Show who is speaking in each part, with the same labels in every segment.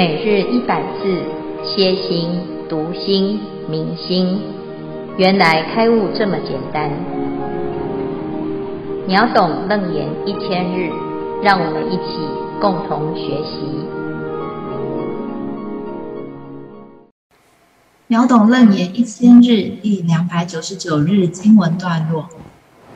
Speaker 1: 每日一百字，歇心、读心、明心，原来开悟这么简单。秒懂楞严一千日，让我们一起共同学习。
Speaker 2: 秒懂楞严一千日第两百九十九日经文段落：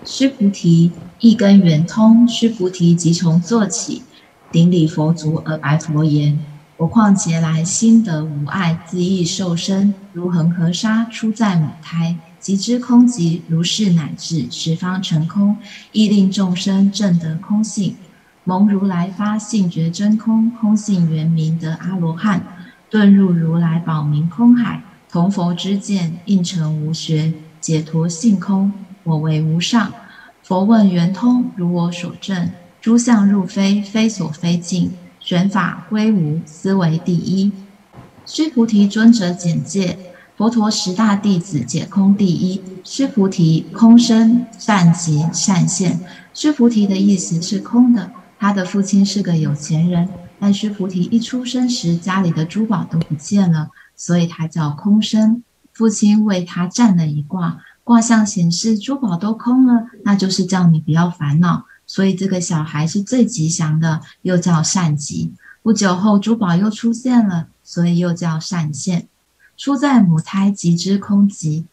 Speaker 2: 须菩提，一根圆通，须菩提即从坐起，顶礼佛足而白佛言。我况劫来心得无碍，自意受身，如恒河沙出在母胎，即知空寂，如是乃至十方成空，亦令众生证得空性。蒙如来发性觉真空，空性圆明得阿罗汉，顿入如来宝明空海，同佛之见，应成无学，解脱性空，我为无上。佛问圆通，如我所证，诸相入非，非所非尽。玄法归无，斯为第一。须菩提尊者简介：佛陀十大弟子解空第一。须菩提，空身善极善现。须菩提的意思是空的。他的父亲是个有钱人，但须菩提一出生时家里的珠宝都不见了，所以他叫空身。父亲为他占了一卦，卦象显示珠宝都空了，那就是叫你不要烦恼。所以这个小孩是最吉祥的，又叫善吉。不久后，珠宝又出现了，所以又叫善现。出在母胎，即知空寂。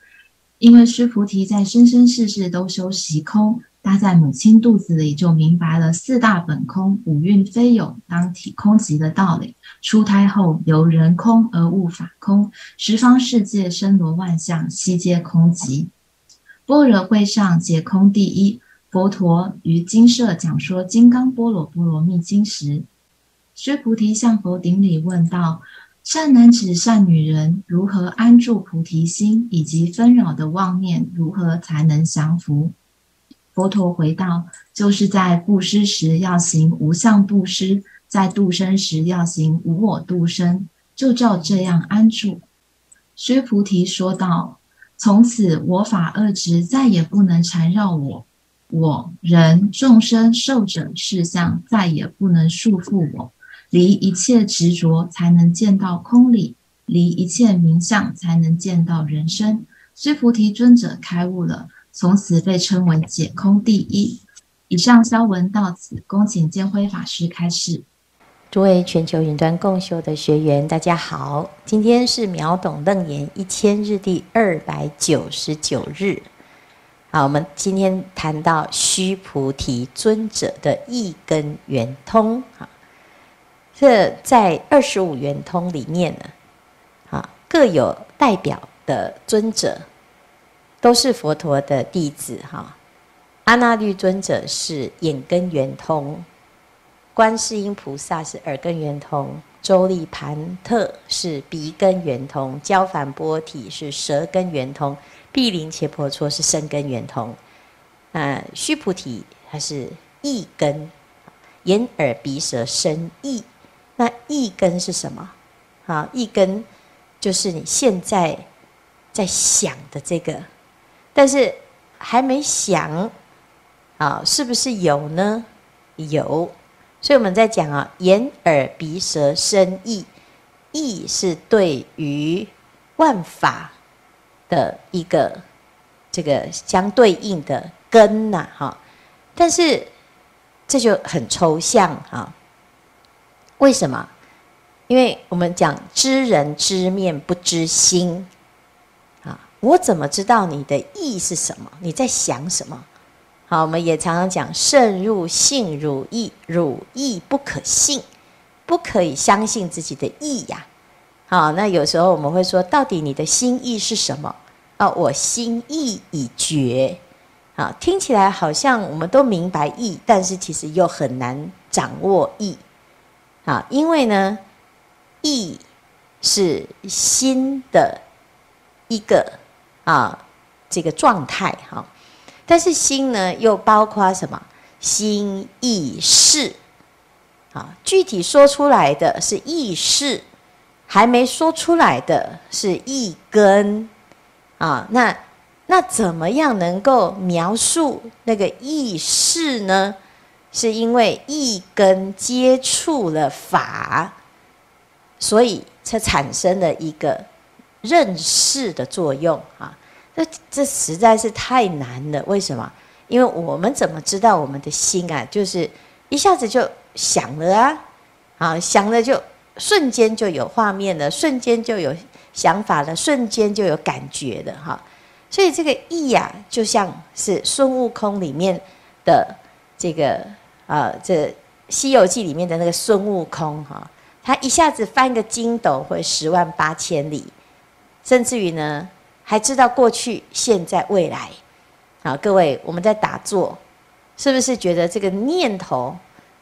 Speaker 2: 因为须菩提在生生世世都修习空，他在母亲肚子里就明白了四大本空、五蕴非有、当体空寂的道理。出胎后，由人空而悟法空，十方世界森罗万象，悉皆空寂。般若会上解空第一。佛陀于精舍讲说《金刚般若波罗蜜经》时，须菩提向佛顶礼问道：“善男子、善女人，如何安住菩提心？以及纷扰的妄念，如何才能降伏？”佛陀回道：“就是在布施时要行无相布施，在度生时要行无我度生，就照这样安住。”须菩提说道：“从此我法二执再也不能缠绕我。”我人众生受者事相再也不能束缚我，离一切执着才能见到空理，离一切名相才能见到人生。须菩提尊者开悟了，从此被称为解空第一。以上消文到此，恭请见辉法师开示。
Speaker 3: 诸位全球云端共修的学员，大家好，今天是秒懂楞严一千日第二百九十九日。好，我们今天谈到须菩提尊者的意根圆通。啊，这在二十五圆通里面呢，啊，各有代表的尊者，都是佛陀的弟子。哈，阿那律尊者是眼根圆通，观世音菩萨是耳根圆通，周利盘特是鼻根圆通，交梵波提是舌根圆通。毗陵伽婆娑是生根圆通，啊，须菩提他是意根，眼耳鼻舌身意，那意根是什么？啊，意根就是你现在在想的这个，但是还没想，啊，是不是有呢？有，所以我们在讲啊，眼耳鼻舌身意，意是对于万法。的一个这个相对应的根呐，哈，但是这就很抽象啊。为什么？因为我们讲知人知面不知心啊，我怎么知道你的意是什么？你在想什么？好，我们也常常讲慎入信汝意，汝意不可信，不可以相信自己的意呀。好，那有时候我们会说，到底你的心意是什么？啊，我心意已决。啊，听起来好像我们都明白意，但是其实又很难掌握意。啊，因为呢，意是心的一个啊这个状态哈，但是心呢又包括什么？心意识。啊，具体说出来的是意识。还没说出来的是意根啊，那那怎么样能够描述那个意识呢？是因为意根接触了法，所以才产生了一个认识的作用啊。这这实在是太难了。为什么？因为我们怎么知道我们的心啊？就是一下子就想了啊，啊，想了就瞬间就有画面了，瞬间就有想法了，瞬间就有感觉的哈。所以这个意呀，就像是孙悟空里面的这个啊，这《西游记》里面的那个孙悟空哈。他一下子翻个筋斗，会十万八千里，甚至于呢，还知道过去、现在、未来。好，各位，我们在打坐，是不是觉得这个念头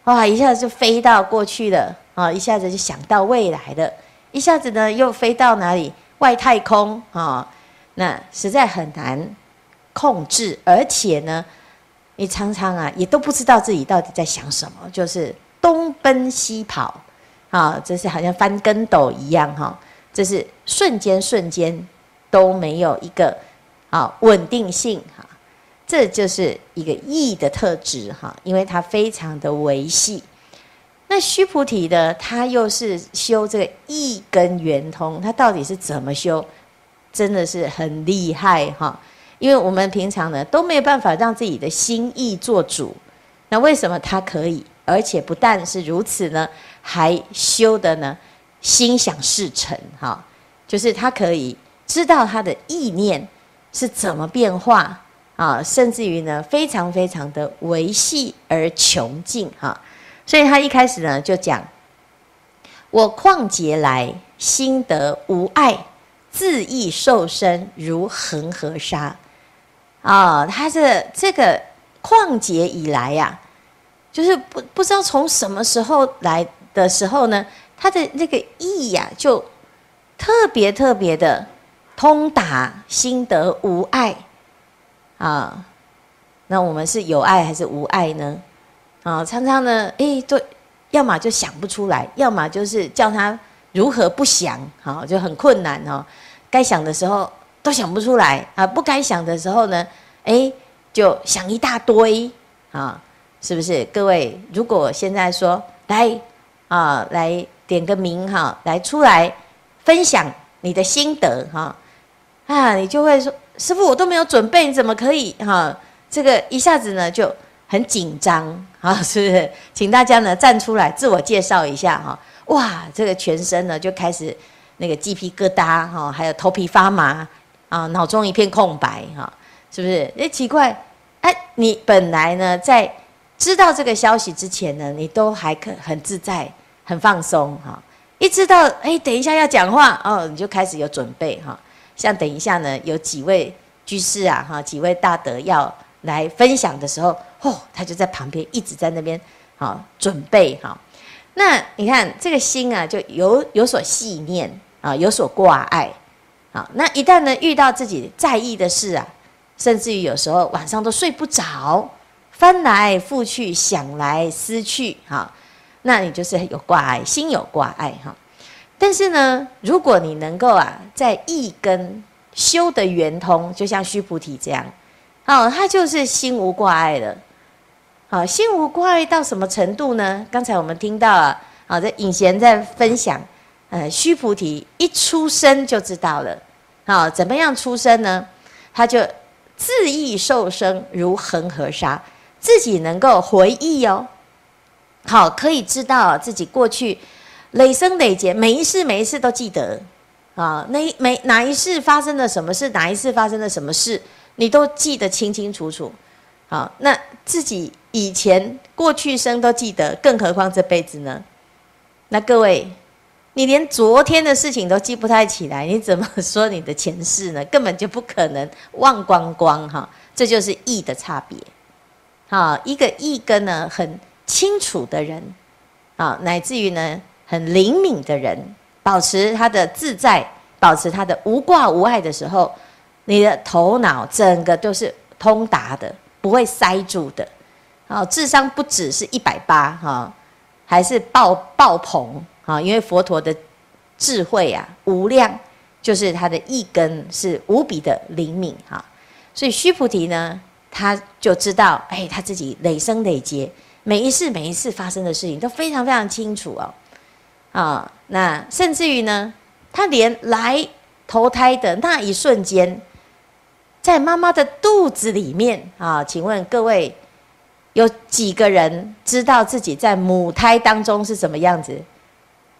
Speaker 3: 哇，一下子就飞到过去了啊，一下子就想到未来了，一下子呢又飞到哪里外太空啊？那实在很难控制，而且呢，你常常啊也都不知道自己到底在想什么，就是东奔西跑。啊，这是好像翻跟斗一样哈，这是瞬间瞬间都没有一个啊稳定性哈，这就是一个意的特质哈，因为它非常的维系。那须菩提呢，他又是修这个意根圆通，他到底是怎么修？真的是很厉害哈，因为我们平常呢都没有办法让自己的心意做主，那为什么他可以？而且不但是如此呢，还修的呢，心想事成哈，就是他可以知道他的意念是怎么变化啊，甚至于呢，非常非常的维系而穷尽哈。所以他一开始呢就讲：我旷劫来心得无碍，自意受身如恒河沙啊。他是这个旷劫以来呀。就是不不知道从什么时候来的时候呢，他的那个意呀、就特别特别的通达，心得无碍啊。那我们是有爱还是无爱呢？啊，常常呢，哎，对，要么就想不出来，要么就是叫他如何不想，好，就很困难哦。该想的时候都想不出来啊，不该想的时候呢，哎，就想一大堆啊。是不是各位？如果现在说来啊，来点个名哈，来出来分享你的心得哈啊，你就会说师傅，我都没有准备，你怎么可以哈？这个一下子呢就很紧张 啊，是不是？请大家呢站出来自我介绍一下哈。哇，这个全身呢就开始那个鸡皮疙瘩哈，还有头皮发麻啊，脑中一片空白哈，是不是？哎，奇怪，哎，你本来呢在。知道这个消息之前呢，你都还可很自在、很放松哈。一知道哎，等一下要讲话哦，你就开始有准备哈。像等一下呢，有几位居士啊哈，几位大德要来分享的时候，哦，他就在旁边一直在那边好准备哈。那你看这个心啊，就有有所系念啊，有所挂碍啊。那一旦呢遇到自己在意的事啊，甚至于有时候晚上都睡不着。翻来覆去，想来思去，哈，那你就是有挂碍，心有挂碍，哈。但是呢，如果你能够啊，在意根修得圆通，就像须菩提这样，哦，他就是心无挂碍了。好，心无挂碍到什么程度呢？刚才我们听到啊，好，这隐贤在分享，呃，须菩提一出生就知道了，好，怎么样出生呢？他就自意受生如恒河沙。自己能够回忆哦，好，可以知道自己过去累生累劫，每一世每一世都记得啊，那每哪一世发生了什么事，哪一世发生了什么事，你都记得清清楚楚。好，那自己以前过去生都记得，更何况这辈子呢？那各位，你连昨天的事情都记不太起来，你怎么说你的前世呢？根本就不可能忘光光哈，这就是意的差别。啊，一个意根呢很清楚的人，啊，乃至于呢很灵敏的人，保持他的自在，保持他的无挂无碍的时候，你的头脑整个都是通达的，不会塞住的。啊，智商不只是一百八哈，还是爆爆棚啊！因为佛陀的智慧啊无量，就是他的一根是无比的灵敏哈。所以须菩提呢。他就知道，哎，他自己累生累劫，每一世每一次发生的事情都非常非常清楚哦，啊，那甚至于呢，他连来投胎的那一瞬间，在妈妈的肚子里面啊，请问各位有几个人知道自己在母胎当中是什么样子？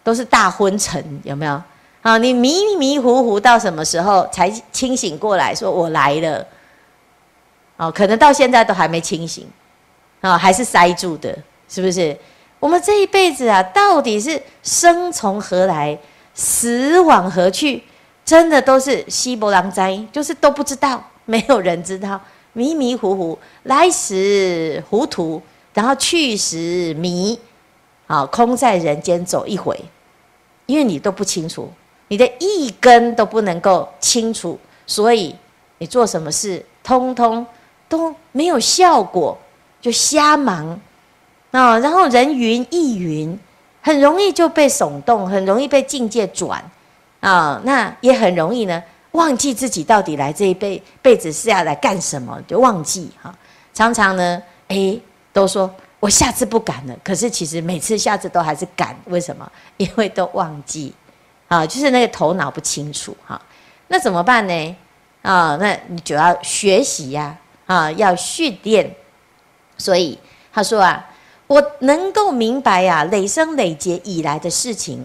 Speaker 3: 都是大昏沉，有没有？啊，你迷迷糊糊到什么时候才清醒过来？说我来了，哦，可能到现在都还没清醒，啊，还是塞住的，是不是？我们这一辈子啊，到底是生从何来，死往何去？真的都是稀薄狼灾，就是都不知道，没有人知道，迷迷糊糊，来时糊涂，然后去时迷，啊，空在人间走一回，因为你都不清楚，你的一根都不能够清楚，所以你做什么事，通通都没有效果，就瞎忙。啊，然后人云亦云，很容易就被耸动，很容易被境界转，啊，那也很容易呢，忘记自己到底来这一辈辈子是要来干什么，就忘记哈。常常呢，哎，都说我下次不敢了，可是其实每次下次都还是敢，为什么？因为都忘记，啊，就是那个头脑不清楚哈。那怎么办呢？啊，那你就要学习呀，啊，要训练。所以他说啊。我能够明白呀、累生累劫以来的事情，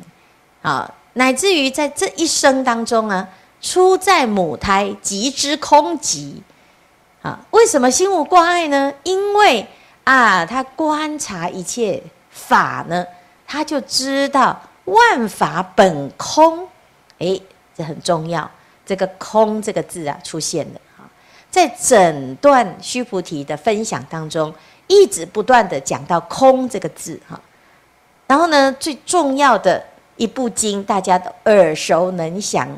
Speaker 3: 啊，乃至于在这一生当中啊，出在母胎即知空寂，啊，为什么心无挂碍呢？因为啊，他观察一切法呢，他就知道万法本空，诶，这很重要，这个“空”这个字啊出现了啊，在整段须菩提的分享当中。一直不断的讲到“空”这个字哈，然后呢，最重要的一部经大家都耳熟能详，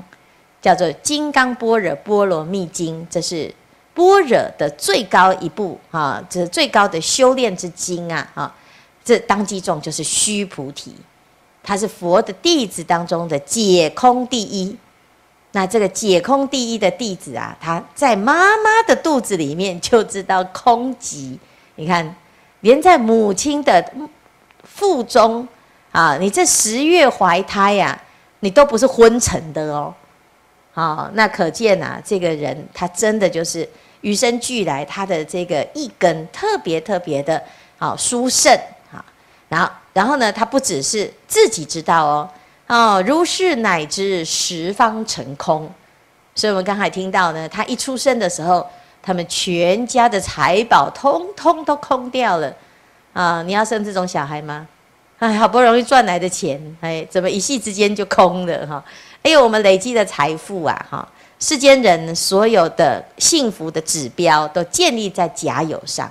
Speaker 3: 叫做《金刚般若波罗蜜经》，这是般若的最高一部啊，这是最高的修炼之经啊啊！这当机众就是须菩提，他是佛的弟子当中的解空第一。那这个解空第一的弟子啊，他在妈妈的肚子里面就知道空寂。你看，连在母亲的腹中啊，你这十月怀胎呀、啊，你都不是昏沉的哦。好，那可见啊，这个人他真的就是与生俱来，他的这个一根特别特别的好殊胜啊。然后，然后呢，他不只是自己知道哦，哦，如是乃至十方成空。所以我们刚才听到呢，他一出生的时候。他们全家的财宝通通都空掉了啊！你要生这种小孩吗？哎，好不容易赚来的钱，哎，怎么一夕之间就空了哈？还有我们累积的财富啊，哈，世间人所有的幸福的指标都建立在甲有上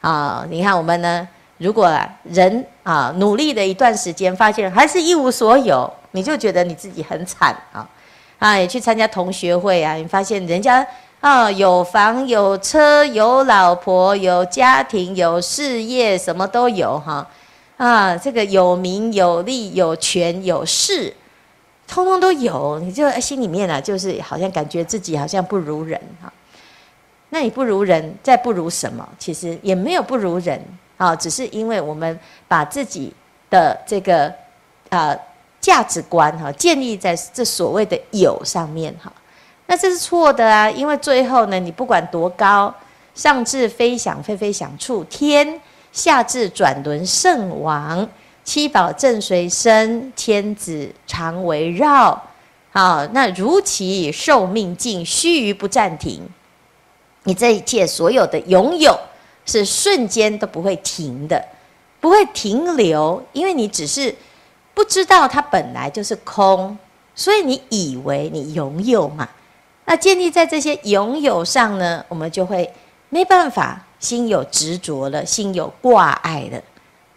Speaker 3: 啊！你看我们呢，如果人啊努力了一段时间，发现还是一无所有，你就觉得你自己很惨啊！啊，也去参加同学会啊，你发现人家。啊、有房有车有老婆有家庭有事业，什么都有哈。啊，这个有名有利有权有势，通通都有。你就心里面啊，就是好像感觉自己好像不如人哈。那你不如人，再不如什么？其实也没有不如人啊，只是因为我们把自己的这个呃价值观哈建立在这所谓的有上面哈。那这是错的啊！因为最后呢，你不管多高，上至飞翔飞飞翔出天，下至转轮圣王，七宝正随身，天子常围绕。好，那如其寿命尽，须臾不暂停。你这一切所有的拥有，是瞬间都不会停的，不会停留，因为你只是不知道它本来就是空，所以你以为你拥有嘛。那建立在这些拥有上呢，我们就会没办法心有执着了，心有挂碍了。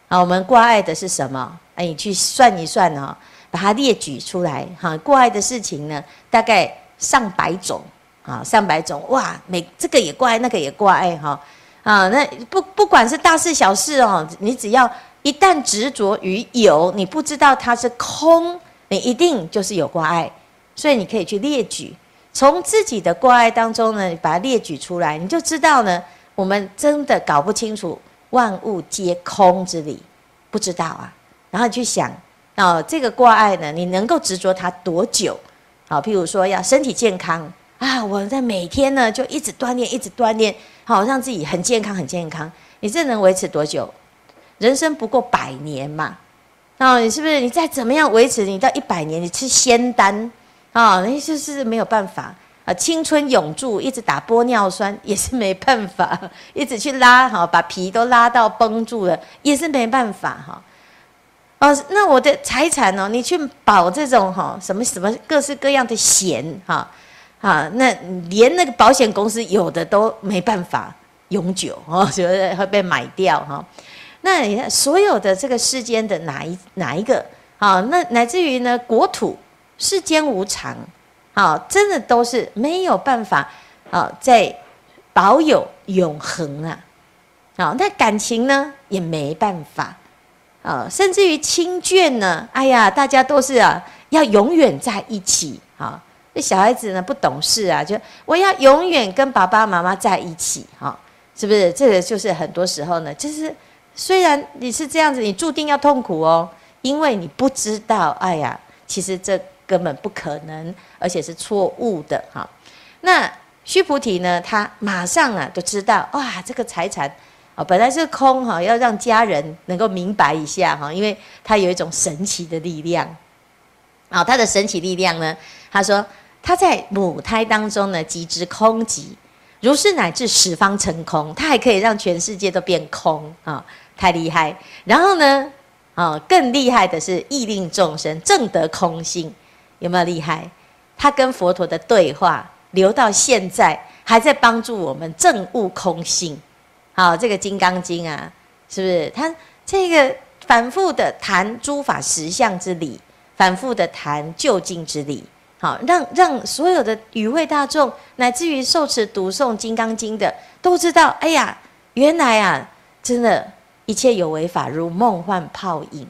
Speaker 3: 啊，我们挂碍的是什么？哎，你去算一算哦，把它列举出来哈。挂碍的事情呢，大概上百种啊，上百种哇，每这个也挂碍，那个也挂碍哈。啊，那不不管是大事小事哦，你只要一旦执着于有，你不知道它是空，你一定就是有挂碍。所以你可以去列举。从自己的挂碍当中呢，把它列举出来，你就知道呢，我们真的搞不清楚万物皆空之理，不知道啊。然后去想，哦，这个挂碍呢，你能够执着它多久？好，譬如说要身体健康啊，我在每天呢就一直锻炼，一直锻炼，好让自己很健康，很健康。你这能维持多久？人生不过百年嘛，哦，你是不是？你再怎么样维持，你到一百年，你吃仙丹啊，那就是没有办法啊。青春永驻，一直打玻尿酸也是没办法，一直去拉哈，把皮都拉到绷住了，也是没办法哈。哦，那我的财产哦，你去保这种哈什么什么各式各样的险哈啊，那连那个保险公司有的都没办法永久 哦，觉得会被买掉哈。那你看所有的这个世间的哪一哪一个啊？那乃至于呢国土世间无常啊，真的都是没有办法啊，在保有永恒啊。啊，那感情呢也没办法。啊，甚至于亲眷呢，哎呀，大家都是啊，要永远在一起啊。那小孩子呢不懂事啊，就我要永远跟爸爸妈妈在一起，哈，是不是？这个就是很多时候呢，就是虽然你是这样子，你注定要痛苦哦，因为你不知道，哎呀，其实这根本不可能，而且是错误的，哈。那须菩提呢，他马上啊都知道，哇，这个财产。啊，本来是空哈，要让家人能够明白一下哈，因为他有一种神奇的力量。啊，他的神奇力量呢，他说他在母胎当中呢，即知空寂，如是乃至十方成空，他还可以让全世界都变空啊，太厉害。然后呢，啊，更厉害的是意令众生正得空性，有没有厉害？他跟佛陀的对话留到现在，还在帮助我们证悟空性。好，这个《金刚经》啊，是不是？他这个反复的谈诸法实相之理，反复的谈究竟之理，好，让让所有的与会大众，乃至于受持读诵《金刚经》的，都知道，哎呀，原来啊，真的，一切有为法如梦幻泡影。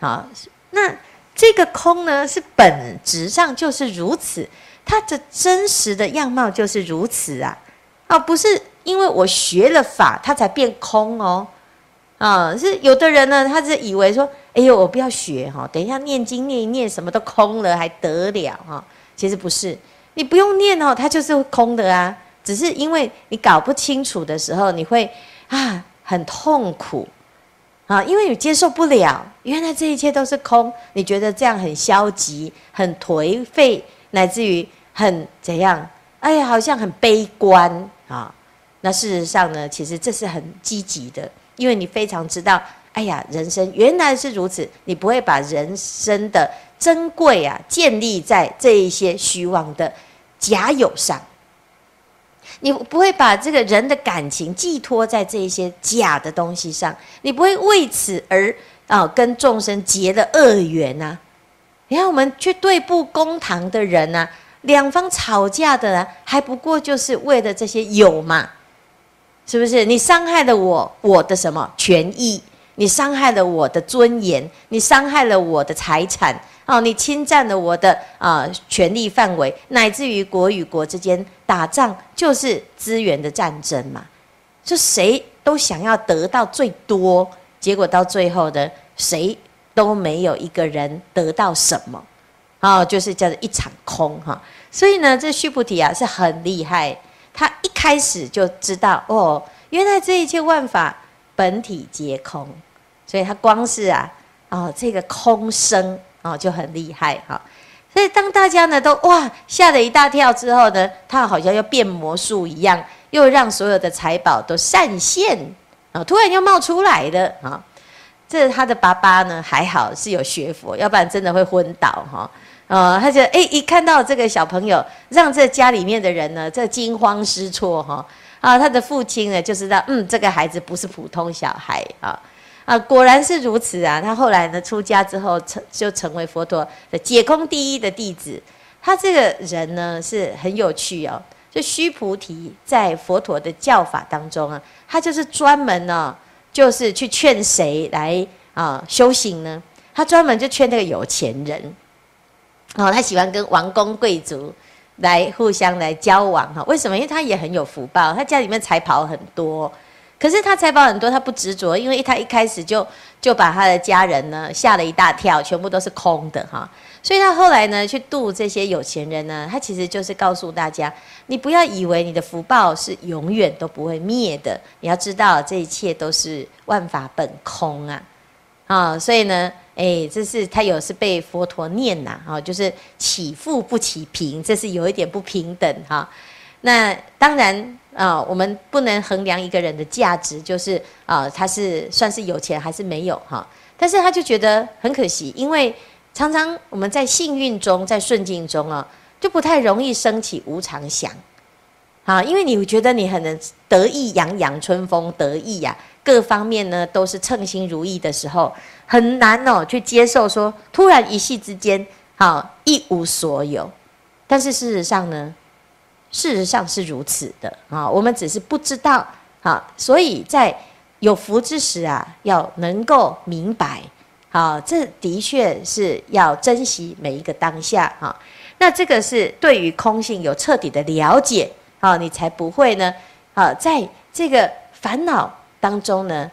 Speaker 3: 好，那这个空呢，是本质上就是如此，它的真实的样貌就是如此啊，啊，不是。因为我学了法，它才变空哦，啊，是有的人呢，他是以为说，哎呦，我不要学哈，等一下念经念一念，什么都空了，还得了哈？其实不是，你不用念哦，它就是空的啊，只是因为你搞不清楚的时候，你会啊很痛苦啊，因为你接受不了，原来这一切都是空，你觉得这样很消极、很颓废，乃至于很怎样？哎呀，好像很悲观啊。那事实上呢，其实这是很积极的，因为你非常知道，哎呀，人生原来是如此，你不会把人生的珍贵啊建立在这一些虚妄的假有上，你不会把这个人的感情寄托在这些假的东西上，你不会为此而啊跟众生结了恶缘呐。你看我们去对簿公堂的人呐，两方吵架的人，还不过就是为了这些有嘛。是不是你伤害了我我的什么权益？你伤害了我的尊严，你伤害了我的财产哦，你侵占了我的啊、权力范围，乃至于国与国之间打仗就是资源的战争嘛，就谁都想要得到最多，结果到最后的谁都没有一个人得到什么，哦，就是叫做一场空哈。所以呢，这须菩提啊是很厉害。他一开始就知道哦，原来这一切万法本体皆空，所以他光是啊，哦，这个空生哦就很厉害哈。所以当大家呢都哇吓了一大跳之后呢，他好像又变魔术一样，又让所有的财宝都闪现啊，突然又冒出来了啊。这他的爸爸呢还好是有学佛，要不然真的会昏倒哈。啊、哦，他就哎，一看到这个小朋友，让这家里面的人呢，这惊慌失措哈啊，他的父亲呢就知道，嗯，这个孩子不是普通小孩啊啊，果然是如此啊。他后来呢出家之后成就成为佛陀的解空第一的弟子。他这个人呢是很有趣哦，就须菩提在佛陀的教法当中啊，他就是专门呢、哦，就是去劝谁来啊修行呢？他专门就劝那个有钱人。哦，他喜欢跟王公贵族来互相来交往哈？为什么？因为他也很有福报，他家里面财宝很多。可是他财宝很多，他不执着，因为他一开始就就把他的家人呢吓了一大跳，全部都是空的哈。所以他后来呢去度这些有钱人呢，他其实就是告诉大家，你不要以为你的福报是永远都不会灭的，你要知道这一切都是万法本空啊。啊，所以呢，哎，这是他有是被佛陀念呐，啊，就是起富不起贫，这是有一点不平等哈。那当然啊，我们不能衡量一个人的价值，就是啊，他是算是有钱还是没有哈。但是他就觉得很可惜，因为常常我们在幸运中，在顺境中啊，就不太容易升起无常想，啊，因为你觉得你很能得意洋洋，春风得意呀。各方面呢都是称心如意的时候，很难哦去接受说突然一夕之间，好一无所有。但是事实上呢，事实上是如此的啊，我们只是不知道啊。所以在有福之时啊，要能够明白，啊，这的确是要珍惜每一个当下哈。那这个是对于空性有彻底的了解啊，你才不会呢啊，在这个烦恼。当中呢，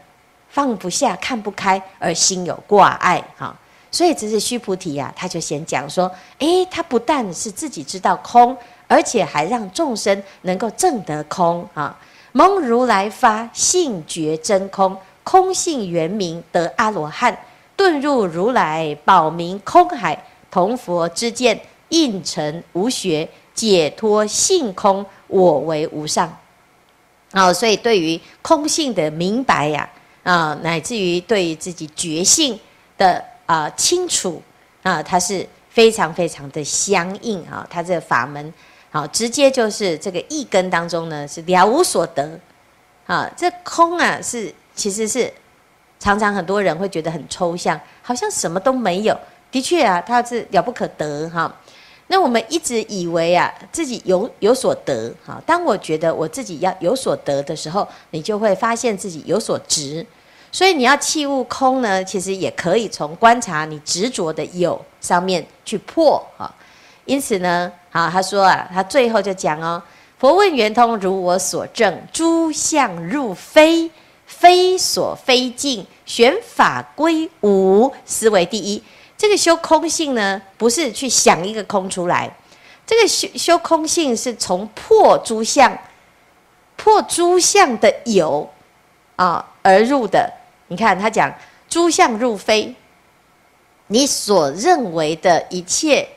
Speaker 3: 放不下、看不开，而心有挂碍，哈，所以这是须菩提呀、啊，他就先讲说，诶，他不但是自己知道空，而且还让众生能够证得空，啊，蒙如来发性觉真空，空性圆明得阿罗汉，顿入如来宝明空海，同佛之见，应成无学，解脱性空，我为无上。啊，所以对于空性的明白呀，啊，乃至于对于自己觉性的啊清楚啊，它是非常非常的相应啊。它这个法门，好，直接就是这个一根当中呢是了无所得啊。这空啊是其实是常常很多人会觉得很抽象，好像什么都没有。的确啊，它是了不可得哈。那我们一直以为啊，自己有有所得，哈。当我觉得我自己要有所得的时候，你就会发现自己有所执。所以你要弃悟空呢，其实也可以从观察你执着的有上面去破，哈。因此呢，好，他说啊，他最后就讲哦，佛问圆通，如我所证，诸相入非，非所非尽，玄法归无，斯为第一。这个修空性呢，不是去想一个空出来，这个修修空性是从破诸相，破诸相的有啊而入的。你看他讲诸相入非，你所认为的一切，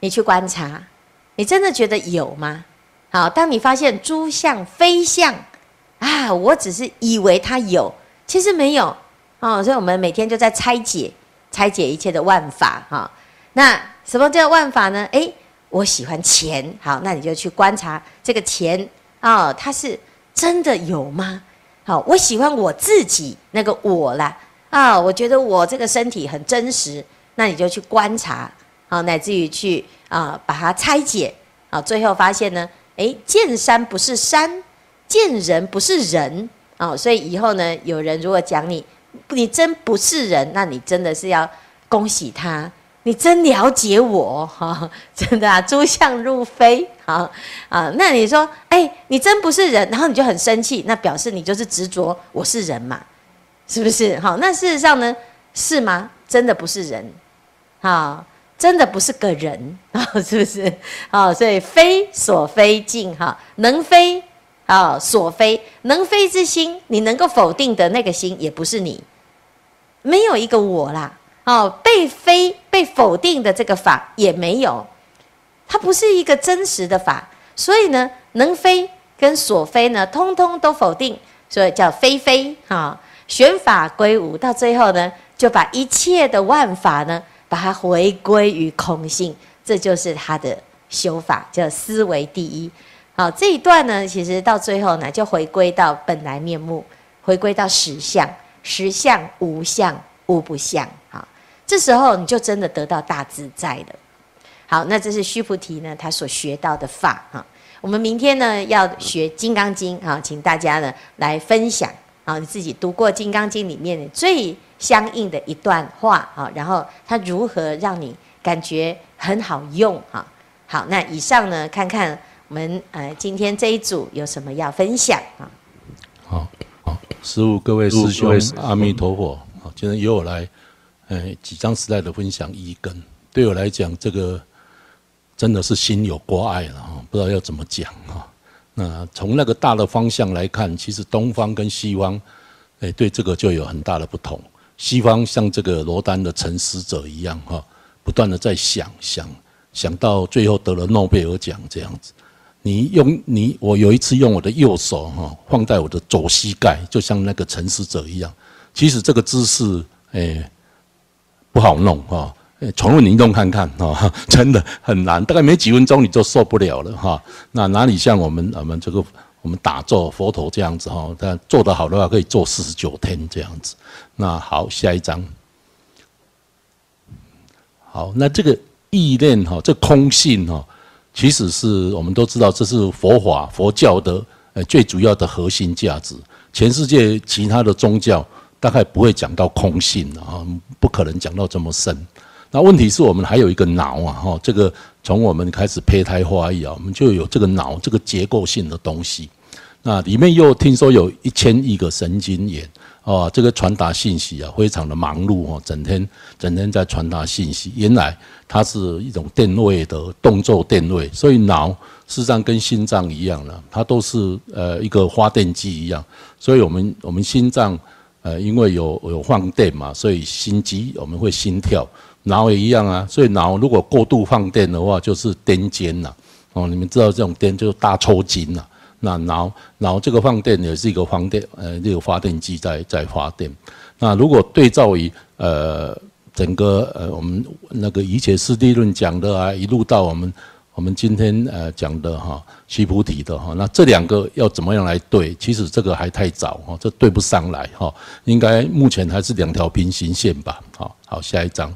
Speaker 3: 你去观察，你真的觉得有吗？好，当你发现诸相非相啊，我只是以为它有，其实没有哦。所以我们每天就在拆解。拆解一切的万法哈，那什么叫万法呢？诶，我喜欢钱，好，那你就去观察这个钱啊，它是真的有吗？好，我喜欢我自己那个我啦啊，我觉得我这个身体很真实，那你就去观察，好，乃至于去啊把它拆解，啊，最后发现呢，诶，见山不是山，见人不是人，啊，所以以后呢，有人如果讲你。你真不是人，那你真的是要恭喜他。你真了解我哈，真的啊，诸相入非啊啊。那你说，哎，你真不是人，然后你就很生气，那表示你就是执着我是人嘛，是不是？好，那事实上呢，是吗？真的不是人，啊，真的不是个人啊，是不是？啊，所以非所非尽哈，能非。啊、所非能非之心，你能够否定的那个心，也不是你，没有一个我啦。哦，被非被否定的这个法也没有，它不是一个真实的法。所以呢，能非跟所非呢，通通都否定，所以叫非非。哈、哦，旋法归无，到最后呢，就把一切的万法呢，把它回归于空性，这就是他的修法，叫思维第一。好，这一段呢，其实到最后呢，就回归到本来面目，回归到实相，实相无相，无不相。好，这时候你就真的得到大自在了。好，那这是须菩提呢，他所学到的法哈。我们明天呢要学《金刚经》哈，请大家呢来分享啊，你自己读过《金刚经》里面最相应的一段话啊，然后它如何让你感觉很好用哈。好，那以上呢，看看。我们呃，今天这一组有什么要分享啊？
Speaker 4: 好，好。师父、各位师兄，阿弥陀佛。好，今天由我来，呃，几张时代的分享一根，对我来讲，这个真的是心有挂碍了哈，不知道要怎么讲哈。那从那个大的方向来看，其实东方跟西方，哎，对这个就有很大的不同。西方像这个罗丹的沉思者一样哈，不断的在想想想到最后得了诺贝尔奖这样子。你用你，我有一次用我的右手哈，放在我的左膝盖，就像那个沉思者一样。其实这个姿势，哎，不好弄哈。重复你弄看看哈，真的很难，大概没几分钟你就受不了了哈。那哪里像我们我们这个我们打坐佛陀这样子哈？但做得好的话，可以做四十九天这样子。那好，下一章。好，那这个意念哈，这空性哈。其实是我们都知道，这是佛法佛教的呃最主要的核心价值。全世界其他的宗教大概不会讲到空性啊，不可能讲到这么深。那问题是我们还有一个脑啊，哈，这个从我们开始胚胎发育啊，我们就有这个脑这个结构性的东西。那里面又听说有一千亿个神经元。哦，这个传达信息啊，非常的忙碌哦，整天整天在传达信息。原来它是一种电位的动作电位，所以脑事实上跟心脏一样了，它都是呃一个发电机一样。所以我们我们心脏呃因为有有放电嘛，所以心肌我们会心跳。脑也一样啊，所以脑如果过度放电的话，就是癫痫呐。哦，你们知道这种癫就是大抽筋呐。那脑脑这个放电也是一个放电，呃，这个发电机在在发电。那如果对照于呃整个呃我们那个一切是地论讲的啊，一路到我们我们今天呃讲的哈须菩提的哈，那这两个要怎么样来对？其实这个还太早哈，这对不上来哈，应该目前还是两条平行线吧。好，好，下一张。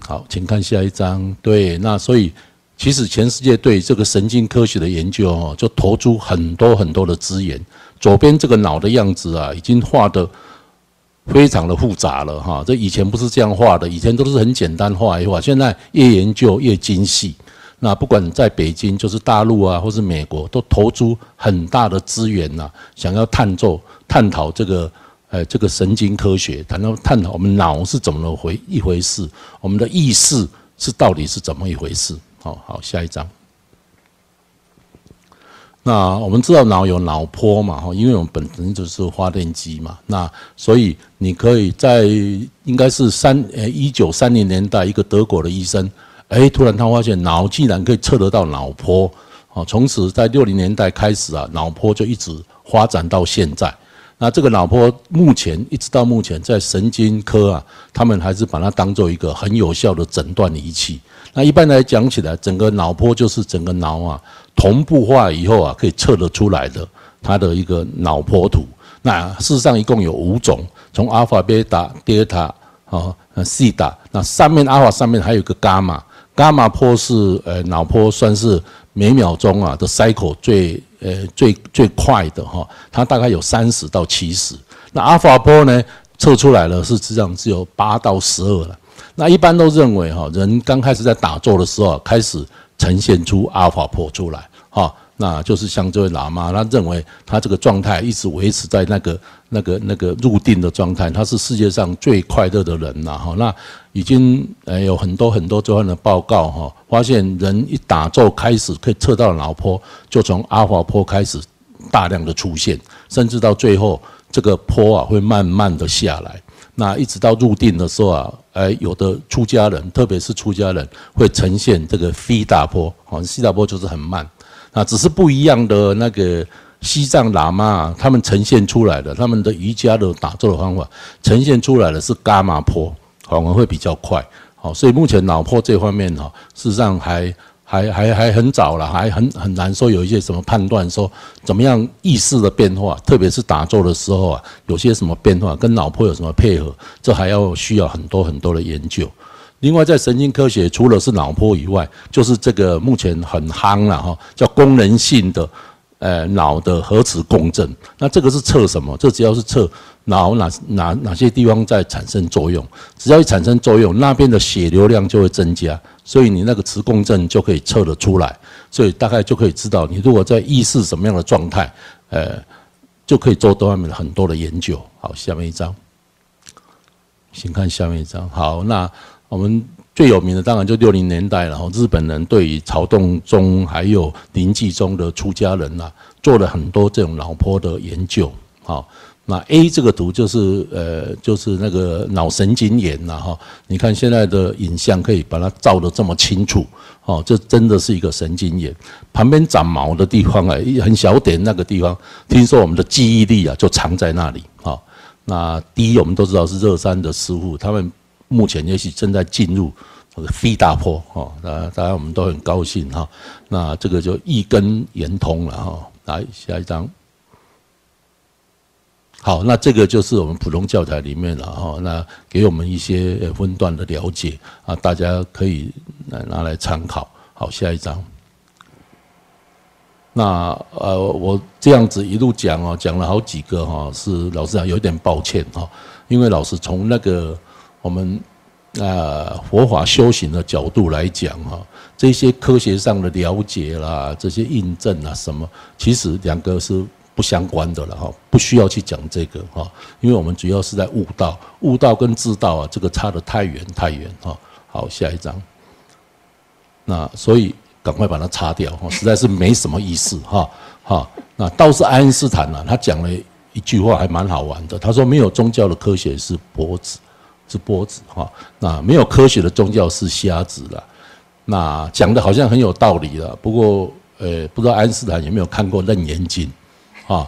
Speaker 4: 好，请看下一张。对，那所以。其实全世界对这个神经科学的研究哦，就投出很多很多的资源。左边这个脑的样子啊，已经画得非常的复杂了哈。这以前不是这样画的，以前都是很简单画一画。现在越研究越精细。那不管在北京，就是大陆啊，或是美国，都投出很大的资源呐，想要探究、探讨这个呃这个神经科学，谈到探讨我们脑是怎么回一回事，我们的意识是到底是怎么一回事。好好，下一张。那我们知道脑有脑波嘛？哈，因为我们本身就是发电机嘛。那所以你可以在应该是三呃一九三零年代，一个德国的医生，哎，突然他发现脑竟然可以测得到脑波。好，从此在六零年代开始啊，脑波就一直发展到现在。那这个脑波目前一直到目前在神经科啊，他们还是把它当做一个很有效的诊断仪器。那一般来讲起来，整个脑波就是整个脑啊同步化以后啊，可以测得出来的它的一个脑波图。那事实上一共有五种，从阿尔法、贝塔、德尔塔啊、西塔。那上面阿尔法上面还有一个伽马，伽马波是呃脑波算是每秒钟啊的 cycle 最呃最最快的哈，它大概有三十到七十。那阿尔法波呢测出来了是实际上只有八到十二了。那一般都认为哈，人刚开始在打坐的时候，开始呈现出阿法波出来，哈，那就是像这位喇嘛，他认为他这个状态一直维持在那个那个那个入定的状态，他是世界上最快乐的人呐，哈，那已经呃有很多很多这样的报告哈，发现人一打坐开始可以测到脑波，就从阿法波开始大量的出现，甚至到最后这个波啊会慢慢的下来。那一直到入定的时候啊，哎，有的出家人，特别是出家人，会呈现这个飞大波，好，西大波就是很慢。啊只是不一样的那个西藏喇嘛，他们呈现出来的，他们的瑜伽的打坐的方法，呈现出来的是伽马波，反而会比较快。好，所以目前脑波这方面哈，事实上还。还还还很早了，还很很难说有一些什么判断，说怎么样意识的变化，特别是打坐的时候啊，有些什么变化，跟脑波有什么配合，这还要需要很多很多的研究。另外，在神经科学，除了是脑波以外，就是这个目前很夯了哈，叫功能性的呃脑的核磁共振。那这个是测什么？这只要是测脑哪哪哪些地方在产生作用，只要一产生作用，那边的血流量就会增加。所以你那个磁共振就可以测得出来，所以大概就可以知道你如果在意识什么样的状态，呃，就可以做多方面的很多的研究。好，下面一张，请看下面一张。好，那我们最有名的当然就六零年代了。然后日本人对于曹洞宗还有临济宗的出家人啊，做了很多这种脑波的研究。好。那 A 这个图就是呃，就是那个脑神经炎呐哈，你看现在的影像可以把它照得这么清楚，哦，这真的是一个神经炎。旁边长毛的地方啊，一很小点那个地方，听说我们的记忆力啊就藏在那里。哈，那第一我们都知道是热山的师傅，他们目前也许正在进入这个飞大坡，哈，那大家我们都很高兴哈。那这个就一根圆通了哈，来下一张。好，那这个就是我们普通教材里面了哈，那给我们一些分段的了解啊，大家可以拿拿来参考。好，下一张。那呃，我这样子一路讲哦，讲了好几个哈，是老师讲有点抱歉哈，因为老师从那个我们啊佛法修行的角度来讲哈，这些科学上的了解啦，这些印证啊什么，其实两个是。不相关的了哈，不需要去讲这个哈，因为我们主要是在悟道，悟道跟知道啊，这个差得太远太远哈。好，下一张。那所以赶快把它擦掉哈，实在是没什么意思哈。哈，那倒是爱因斯坦呢，他讲了一句话还蛮好玩的，他说没有宗教的科学是脖子，是波子哈。那没有科学的宗教是瞎子了。那讲的好像很有道理了，不过呃，不知道爱因斯坦有没有看过《楞严经》。啊，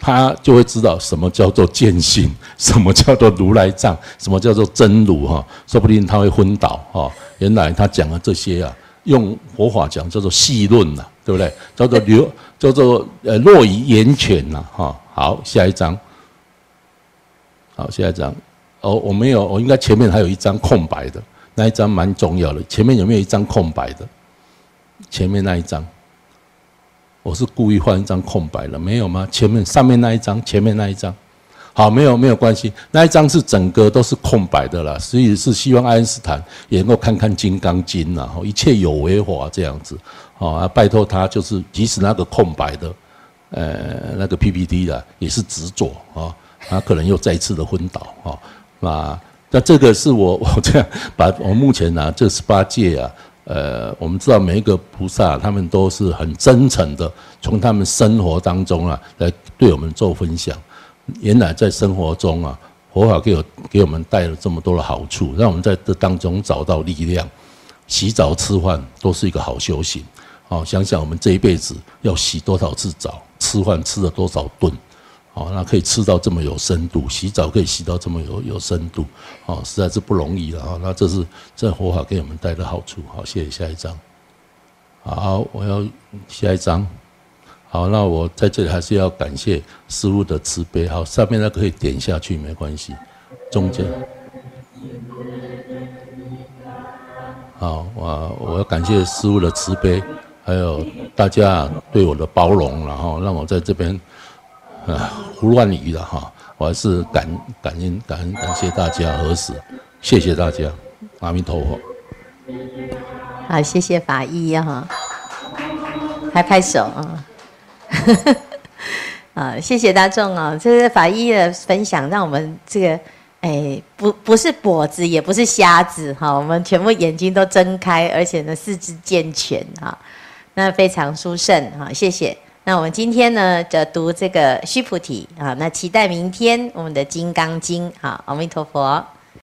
Speaker 4: 他就会知道什么叫做见性，什么叫做如来藏，什么叫做真如哈，说不定他会昏倒哈。原来他讲的这些啊，用佛法讲叫做细论呐，对不对？叫做流，叫做呃落于言浅呐哈。好，下一章。好，下一张。哦，我没有，我应该前面还有一张空白的，那一张蛮重要的。前面有没有一张空白的？前面那一张。我是故意换一张空白的，没有吗？前面上面那一张，前面那一张，好，没有没有关系，那一张是整个都是空白的啦，所以是希望爱因斯坦也能够看看《金刚经》呐，一切有为法这样子，啊，拜托他就是，即使那个空白的，呃，那个 PPT 啊，也是执着啊，他可能又再次的昏倒啊，那那这个是我 我这样把我目前呢、这十八届啊。呃，我们知道每一个菩萨，他们都是很真诚的，从他们生活当中啊，来对我们做分享。原来在生活中啊，佛法给我给我们带了这么多的好处，让我们在这当中找到力量。洗澡、吃饭都是一个好修行。哦，想想我们这一辈子要洗多少次澡，吃饭吃了多少顿。哦，那可以吃到这么有深度，洗澡可以洗到这么有有深度，哦，实在是不容易了啊！那这是这佛法给我们带的好处。好，谢谢下一张。好，我要下一张。好，那我在这里还是要感谢师父的慈悲。好，上面那可以点下去，没关系。中间。好，我我要感谢师父的慈悲，还有大家对我的包容，然后让我在这边。啊，胡乱语了哈，我还是感感恩感恩感谢大家合十，谢谢大家，阿弥陀佛。
Speaker 3: 好，谢谢法医哈，拍拍手啊，啊，谢谢大众啊，这是法医的分享，让我们这个哎不不是跛子，也不是瞎子哈，我们全部眼睛都睁开，而且呢四肢健全哈，那非常殊胜哈，谢谢。那我们今天呢，就读这个须菩提啊，那期待明天我们的金刚经。啊，阿弥陀佛。